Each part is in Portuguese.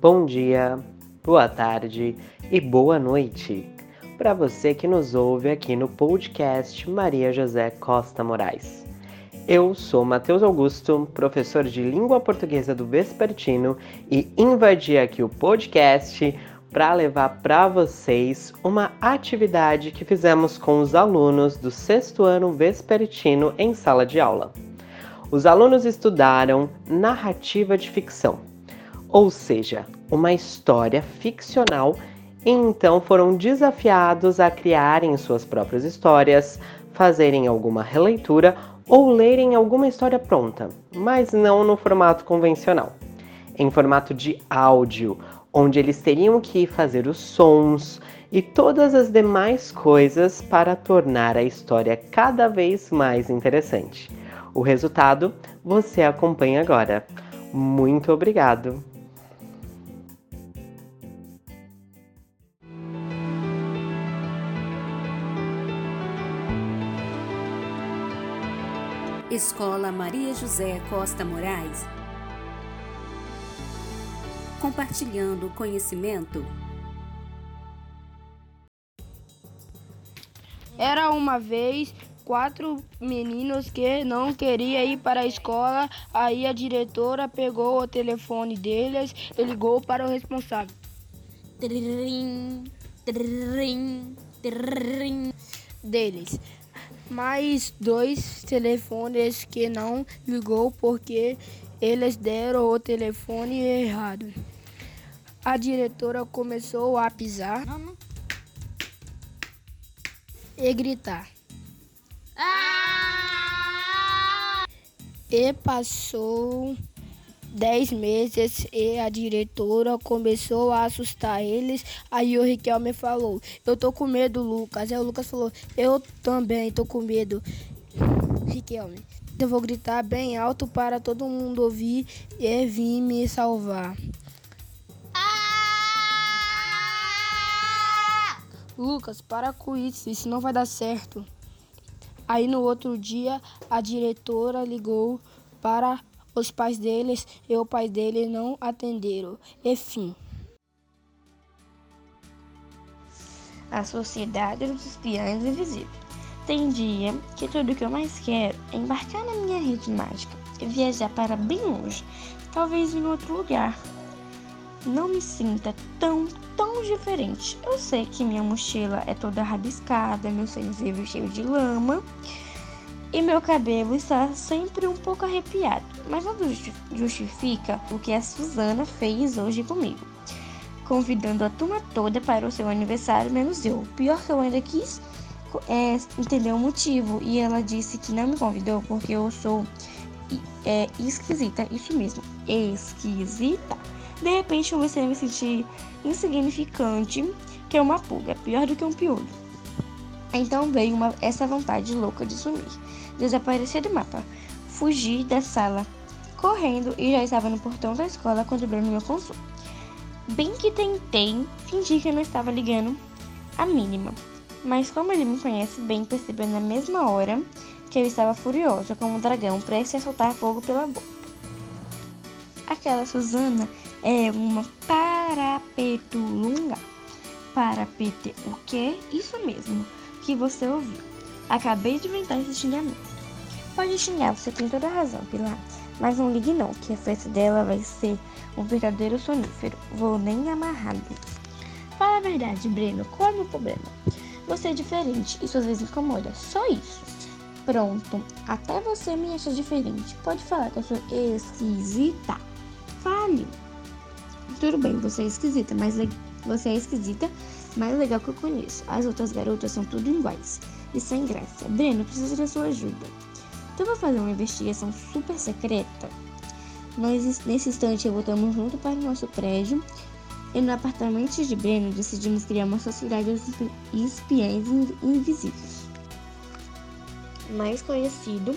bom dia, boa tarde e boa noite para você que nos ouve aqui no podcast Maria José Costa Moraes. Eu sou Matheus Augusto, professor de língua portuguesa do Vespertino e invadi aqui o podcast para levar para vocês uma atividade que fizemos com os alunos do sexto ano Vespertino em sala de aula. Os alunos estudaram narrativa de ficção, ou seja, uma história ficcional, e então foram desafiados a criarem suas próprias histórias, fazerem alguma releitura ou lerem alguma história pronta, mas não no formato convencional, em formato de áudio, onde eles teriam que fazer os sons e todas as demais coisas para tornar a história cada vez mais interessante. O resultado você acompanha agora. Muito obrigado! Escola Maria José Costa Moraes Compartilhando conhecimento. Era uma vez quatro meninos que não queriam ir para a escola. Aí a diretora pegou o telefone deles e ligou para o responsável. Trim, trim, trim, deles. Mais dois telefones que não ligou porque eles deram o telefone errado. A diretora começou a pisar e gritar. E passou dez meses e a diretora começou a assustar eles. Aí o Riquelme falou: Eu tô com medo, Lucas. Aí o Lucas falou: Eu também tô com medo, Riquelme. Eu vou gritar bem alto para todo mundo ouvir e vir me salvar. Lucas, para com isso, isso não vai dar certo. Aí no outro dia, a diretora ligou para os pais deles e o pai dele não atenderam. Enfim. A Sociedade dos Espiãs Invisíveis. Tem dia que tudo que eu mais quero é embarcar na minha rede mágica e viajar para bem longe, talvez em outro lugar. Não me sinta tão, tão diferente. Eu sei que minha mochila é toda rabiscada, meu sensível cheio de lama e meu cabelo está sempre um pouco arrepiado, mas nada justifica o que a Suzana fez hoje comigo, convidando a turma toda para o seu aniversário, menos eu. Pior que eu ainda quis é, entender o motivo e ela disse que não me convidou porque eu sou é, esquisita, isso mesmo, esquisita. De repente comecei a me sentir insignificante, que é uma pulga, pior do que um piolho. Então veio uma, essa vontade louca de sumir, desaparecer do mapa, fugir da sala, correndo e já estava no portão da escola quando o Bruno me alcançou. Bem que tentei fingir que não estava ligando a mínima, mas como ele me conhece bem, percebeu na mesma hora que eu estava furiosa como um dragão prestes a soltar fogo pela boca. Aquela Susana é uma parapetulunga. Parapete o quê? Isso mesmo que você ouviu. Acabei de inventar esse xingamento. Pode xingar, você tem toda a razão, Pilar. Mas não ligue não, que a festa dela vai ser um verdadeiro sonífero. Vou nem amarrado. Fala a verdade, Breno, qual é o meu problema? Você é diferente, isso às vezes incomoda. Só isso. Pronto, até você me acha diferente. Pode falar que eu sou esquisita. Fale. Tudo bem, você é esquisita, mas você é esquisita, mais legal que eu conheço. As outras garotas são tudo iguais e sem graça. Breno, preciso da sua ajuda. Então vou fazer uma investigação super secreta. Nós, nesse instante, voltamos junto para o nosso prédio e no apartamento de Breno decidimos criar uma sociedade de espiãs invisíveis. Mais conhecido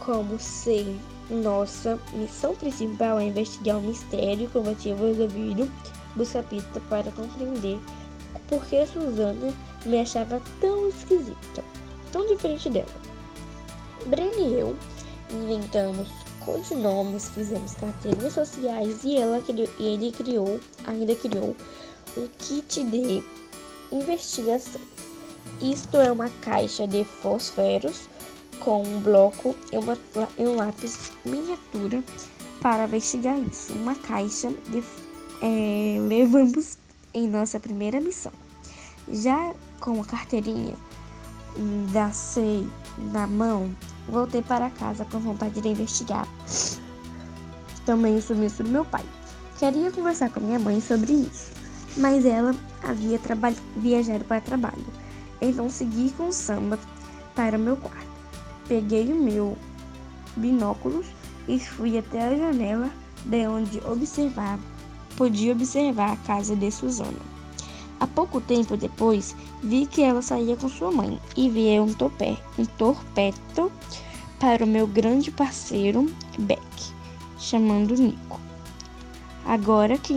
como ser nossa missão principal é investigar o mistério com o motivo resolvido do capítulo para compreender por que Susana me achava tão esquisita, tão diferente dela. Breno e eu inventamos codinomes, fizemos carteirinhas sociais e, ela, ele criou, ainda criou um kit de investigação. Isto é uma caixa de fósforos com um bloco e, uma, e um lápis miniatura para investigar isso. Uma caixa de, é, levamos em nossa primeira missão. Já com a carteirinha da SEI na mão, voltei para casa com vontade de investigar. Também o sumiço do meu pai. Queria conversar com minha mãe sobre isso, mas ela havia viajado para trabalho. Então segui com o samba para meu quarto. Peguei o meu binóculos e fui até a janela de onde observar, podia observar a casa de Susana. Há pouco tempo depois, vi que ela saía com sua mãe e vi um, topé, um torpeto para o meu grande parceiro Beck, chamando Nico. Agora que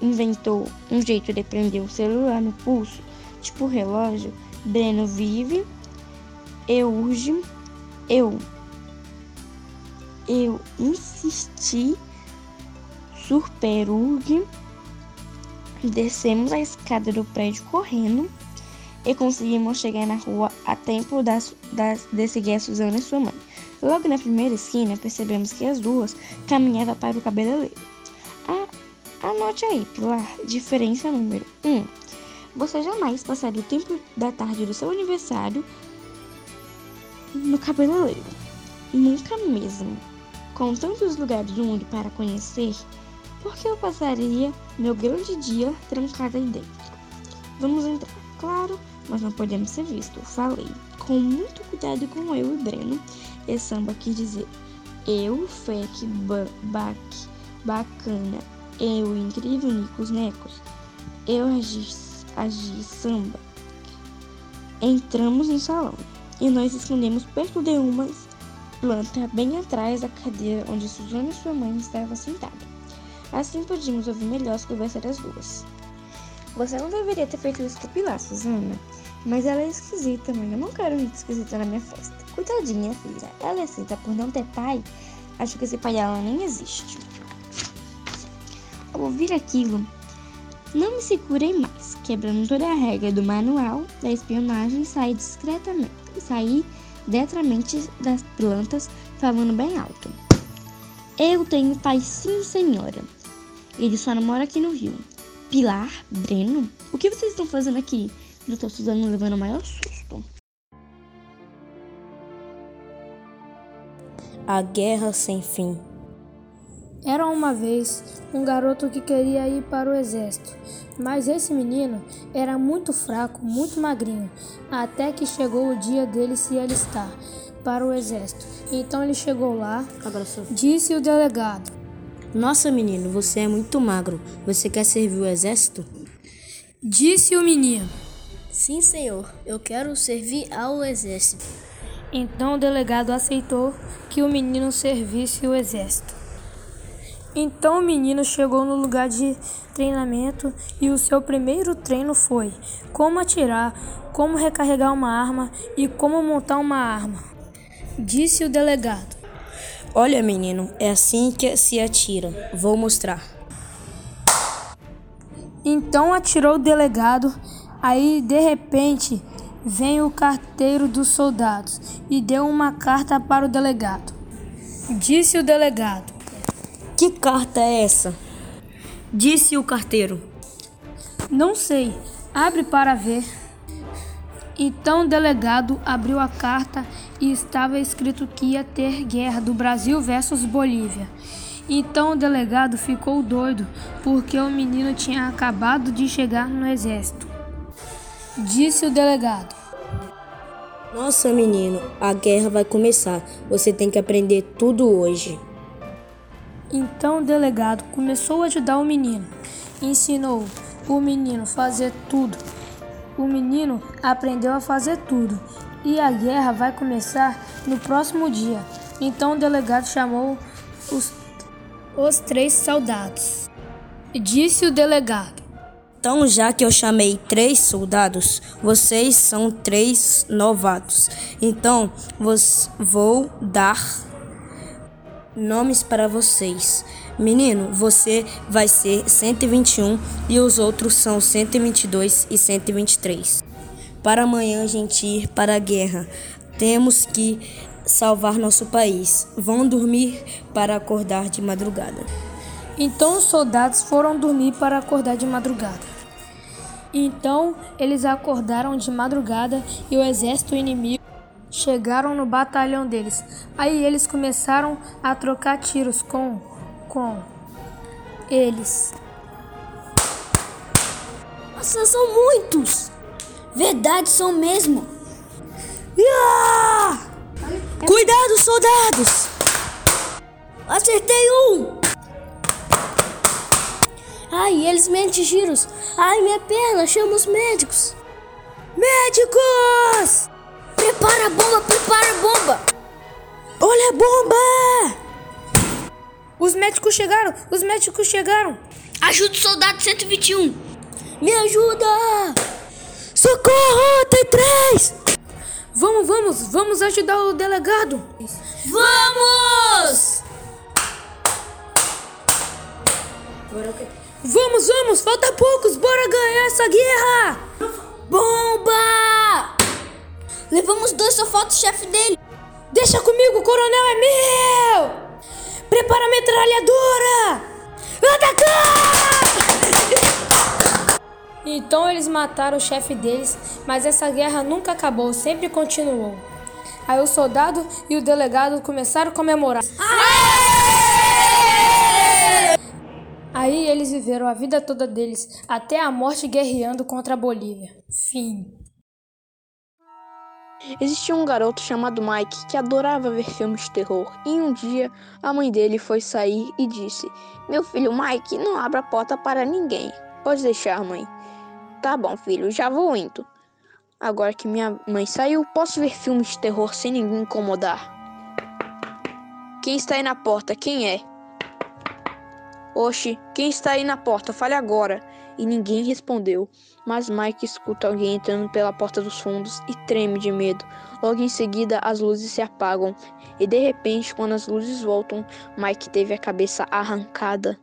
inventou um jeito de prender o celular no pulso, tipo relógio, Breno vive, eu urge, eu eu insisti, surperurgue Descemos a escada do prédio correndo e conseguimos chegar na rua a tempo das, das, de seguir a Suzana e sua mãe. Logo na primeira esquina, percebemos que as duas caminhavam para o cabeleireiro. Ah, anote aí, Pilar, diferença número 1. Um, você jamais passaria o tempo da tarde do seu aniversário no cabeleireiro. Nunca mesmo. Com tantos lugares do mundo para conhecer, porque eu passaria meu grande dia trancada aí dentro. Vamos entrar, claro, mas não podemos ser vistos. Falei, com muito cuidado com eu e Breno. E samba quis dizer, eu, Fec, Bac, Bacana, eu, incrível Nicos Necos, eu agi, agi samba. Entramos no salão e nós escondemos perto de uma planta bem atrás da cadeira onde Suzana e sua mãe estavam sentadas. Assim podíamos ouvir melhor as conversas das duas. Você não deveria ter feito isso com Pilar, Suzana. Mas ela é esquisita, mãe. Eu não quero gente esquisita na minha festa. Coitadinha, filha. Ela é aceita por não ter pai. Acho que esse pai dela nem existe. Ao ouvir aquilo, não me segurei mais. Quebrando toda a regra do manual da espionagem, saí discretamente. Saí detramente das plantas, falando bem alto. Eu tenho pai sim, senhora. Ele só não mora aqui no Rio. Pilar? Breno? O que vocês estão fazendo aqui? Doutor Suzano levando o maior susto. A Guerra Sem Fim Era uma vez um garoto que queria ir para o exército, mas esse menino era muito fraco, muito magrinho, até que chegou o dia dele se alistar para o exército. Então ele chegou lá, Abraçou. disse o delegado: nossa, menino, você é muito magro. Você quer servir o exército? Disse o menino. Sim, senhor. Eu quero servir ao exército. Então o delegado aceitou que o menino servisse o exército. Então o menino chegou no lugar de treinamento e o seu primeiro treino foi como atirar, como recarregar uma arma e como montar uma arma. Disse o delegado. Olha, menino, é assim que se atira. Vou mostrar. Então atirou o delegado. Aí, de repente, vem o carteiro dos soldados e deu uma carta para o delegado. Disse o delegado: Que carta é essa? Disse o carteiro: Não sei. Abre para ver. Então o delegado abriu a carta e estava escrito que ia ter guerra do Brasil versus Bolívia. Então o delegado ficou doido porque o menino tinha acabado de chegar no exército. Disse o delegado: Nossa, menino, a guerra vai começar. Você tem que aprender tudo hoje. Então o delegado começou a ajudar o menino. Ensinou o menino a fazer tudo o menino aprendeu a fazer tudo e a guerra vai começar no próximo dia. Então o delegado chamou os, os três soldados. Disse o delegado: Então, já que eu chamei três soldados, vocês são três novatos. Então, vou dar nomes para vocês. Menino, você vai ser 121 e os outros são 122 e 123. Para amanhã a gente ir para a guerra, temos que salvar nosso país. Vão dormir para acordar de madrugada. Então os soldados foram dormir para acordar de madrugada. Então eles acordaram de madrugada e o exército inimigo chegaram no batalhão deles. Aí eles começaram a trocar tiros com com eles. Nossa, são muitos! Verdade, são mesmo! Cuidado, soldados! Acertei um! Ai, eles me tiros! Ai, minha perna! Chama os médicos! Médicos! Prepara a bomba! Prepara a bomba! Olha a bomba! Os médicos chegaram! Os médicos chegaram! Ajuda o soldado 121! Me ajuda! Socorro! Tem três! Vamos, vamos! Vamos ajudar o delegado! Vamos! Vamos, vamos! Falta poucos! Bora ganhar essa guerra! Bomba! Levamos dois, só falta o chefe dele. Deixa comigo, o coronel é meu! Prepara a metralhadora! Atacar! Então eles mataram o chefe deles, mas essa guerra nunca acabou, sempre continuou. Aí o soldado e o delegado começaram a comemorar. Aí eles viveram a vida toda deles, até a morte guerreando contra a Bolívia. Fim. Existia um garoto chamado Mike que adorava ver filmes de terror. E um dia a mãe dele foi sair e disse: Meu filho Mike, não abra a porta para ninguém. Pode deixar, mãe. Tá bom, filho, já vou indo. Agora que minha mãe saiu, posso ver filmes de terror sem ninguém incomodar. Quem está aí na porta? Quem é? Oxe, quem está aí na porta? Fale agora. E ninguém respondeu. Mas Mike escuta alguém entrando pela porta dos fundos e treme de medo. Logo em seguida, as luzes se apagam. E de repente, quando as luzes voltam, Mike teve a cabeça arrancada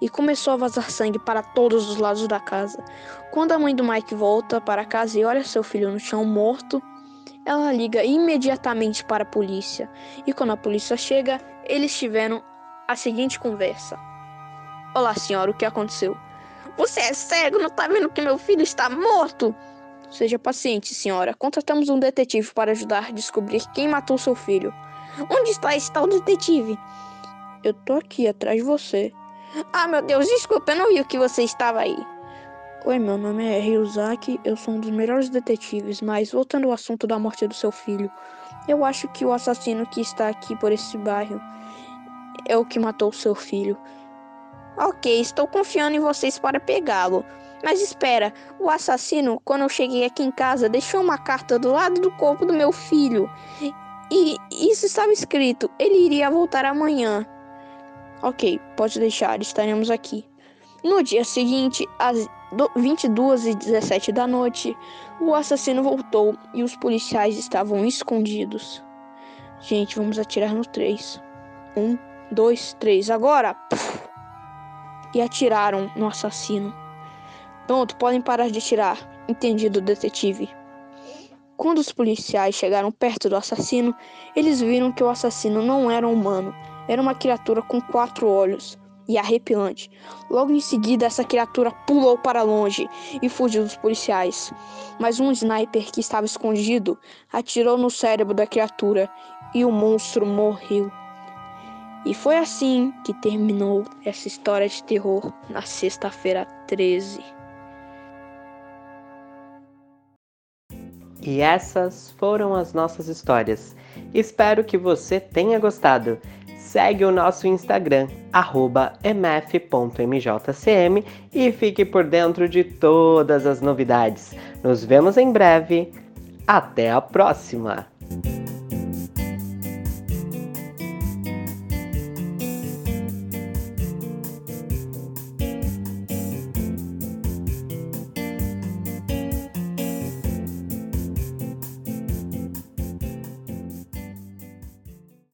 e começou a vazar sangue para todos os lados da casa. Quando a mãe do Mike volta para casa e olha seu filho no chão morto, ela liga imediatamente para a polícia. E quando a polícia chega, eles tiveram a seguinte conversa: Olá, senhora, o que aconteceu? Você é cego, não tá vendo que meu filho está morto? Seja paciente, senhora. Contratamos um detetive para ajudar a descobrir quem matou seu filho. Onde está esse tal detetive? Eu tô aqui, atrás de você. Ah, meu Deus, desculpa, eu não vi que você estava aí. Oi, meu nome é Ryuzaki, eu sou um dos melhores detetives, mas voltando ao assunto da morte do seu filho, eu acho que o assassino que está aqui por esse bairro é o que matou seu filho. Ok, estou confiando em vocês para pegá-lo. Mas espera, o assassino, quando eu cheguei aqui em casa, deixou uma carta do lado do corpo do meu filho. E isso estava escrito: ele iria voltar amanhã. Ok, pode deixar, estaremos aqui. No dia seguinte, às 22 e 17 da noite, o assassino voltou e os policiais estavam escondidos. Gente, vamos atirar no 3. Um, dois, três, agora! Puf! E atiraram no assassino. Pronto, podem parar de atirar. Entendido, detetive. Quando os policiais chegaram perto do assassino, eles viram que o assassino não era humano, era uma criatura com quatro olhos e arrepiante. Logo em seguida, essa criatura pulou para longe e fugiu dos policiais. Mas um sniper que estava escondido atirou no cérebro da criatura e o monstro morreu. E foi assim que terminou essa história de terror na sexta-feira 13. E essas foram as nossas histórias. Espero que você tenha gostado. Segue o nosso Instagram, mf.mjcm e fique por dentro de todas as novidades. Nos vemos em breve. Até a próxima!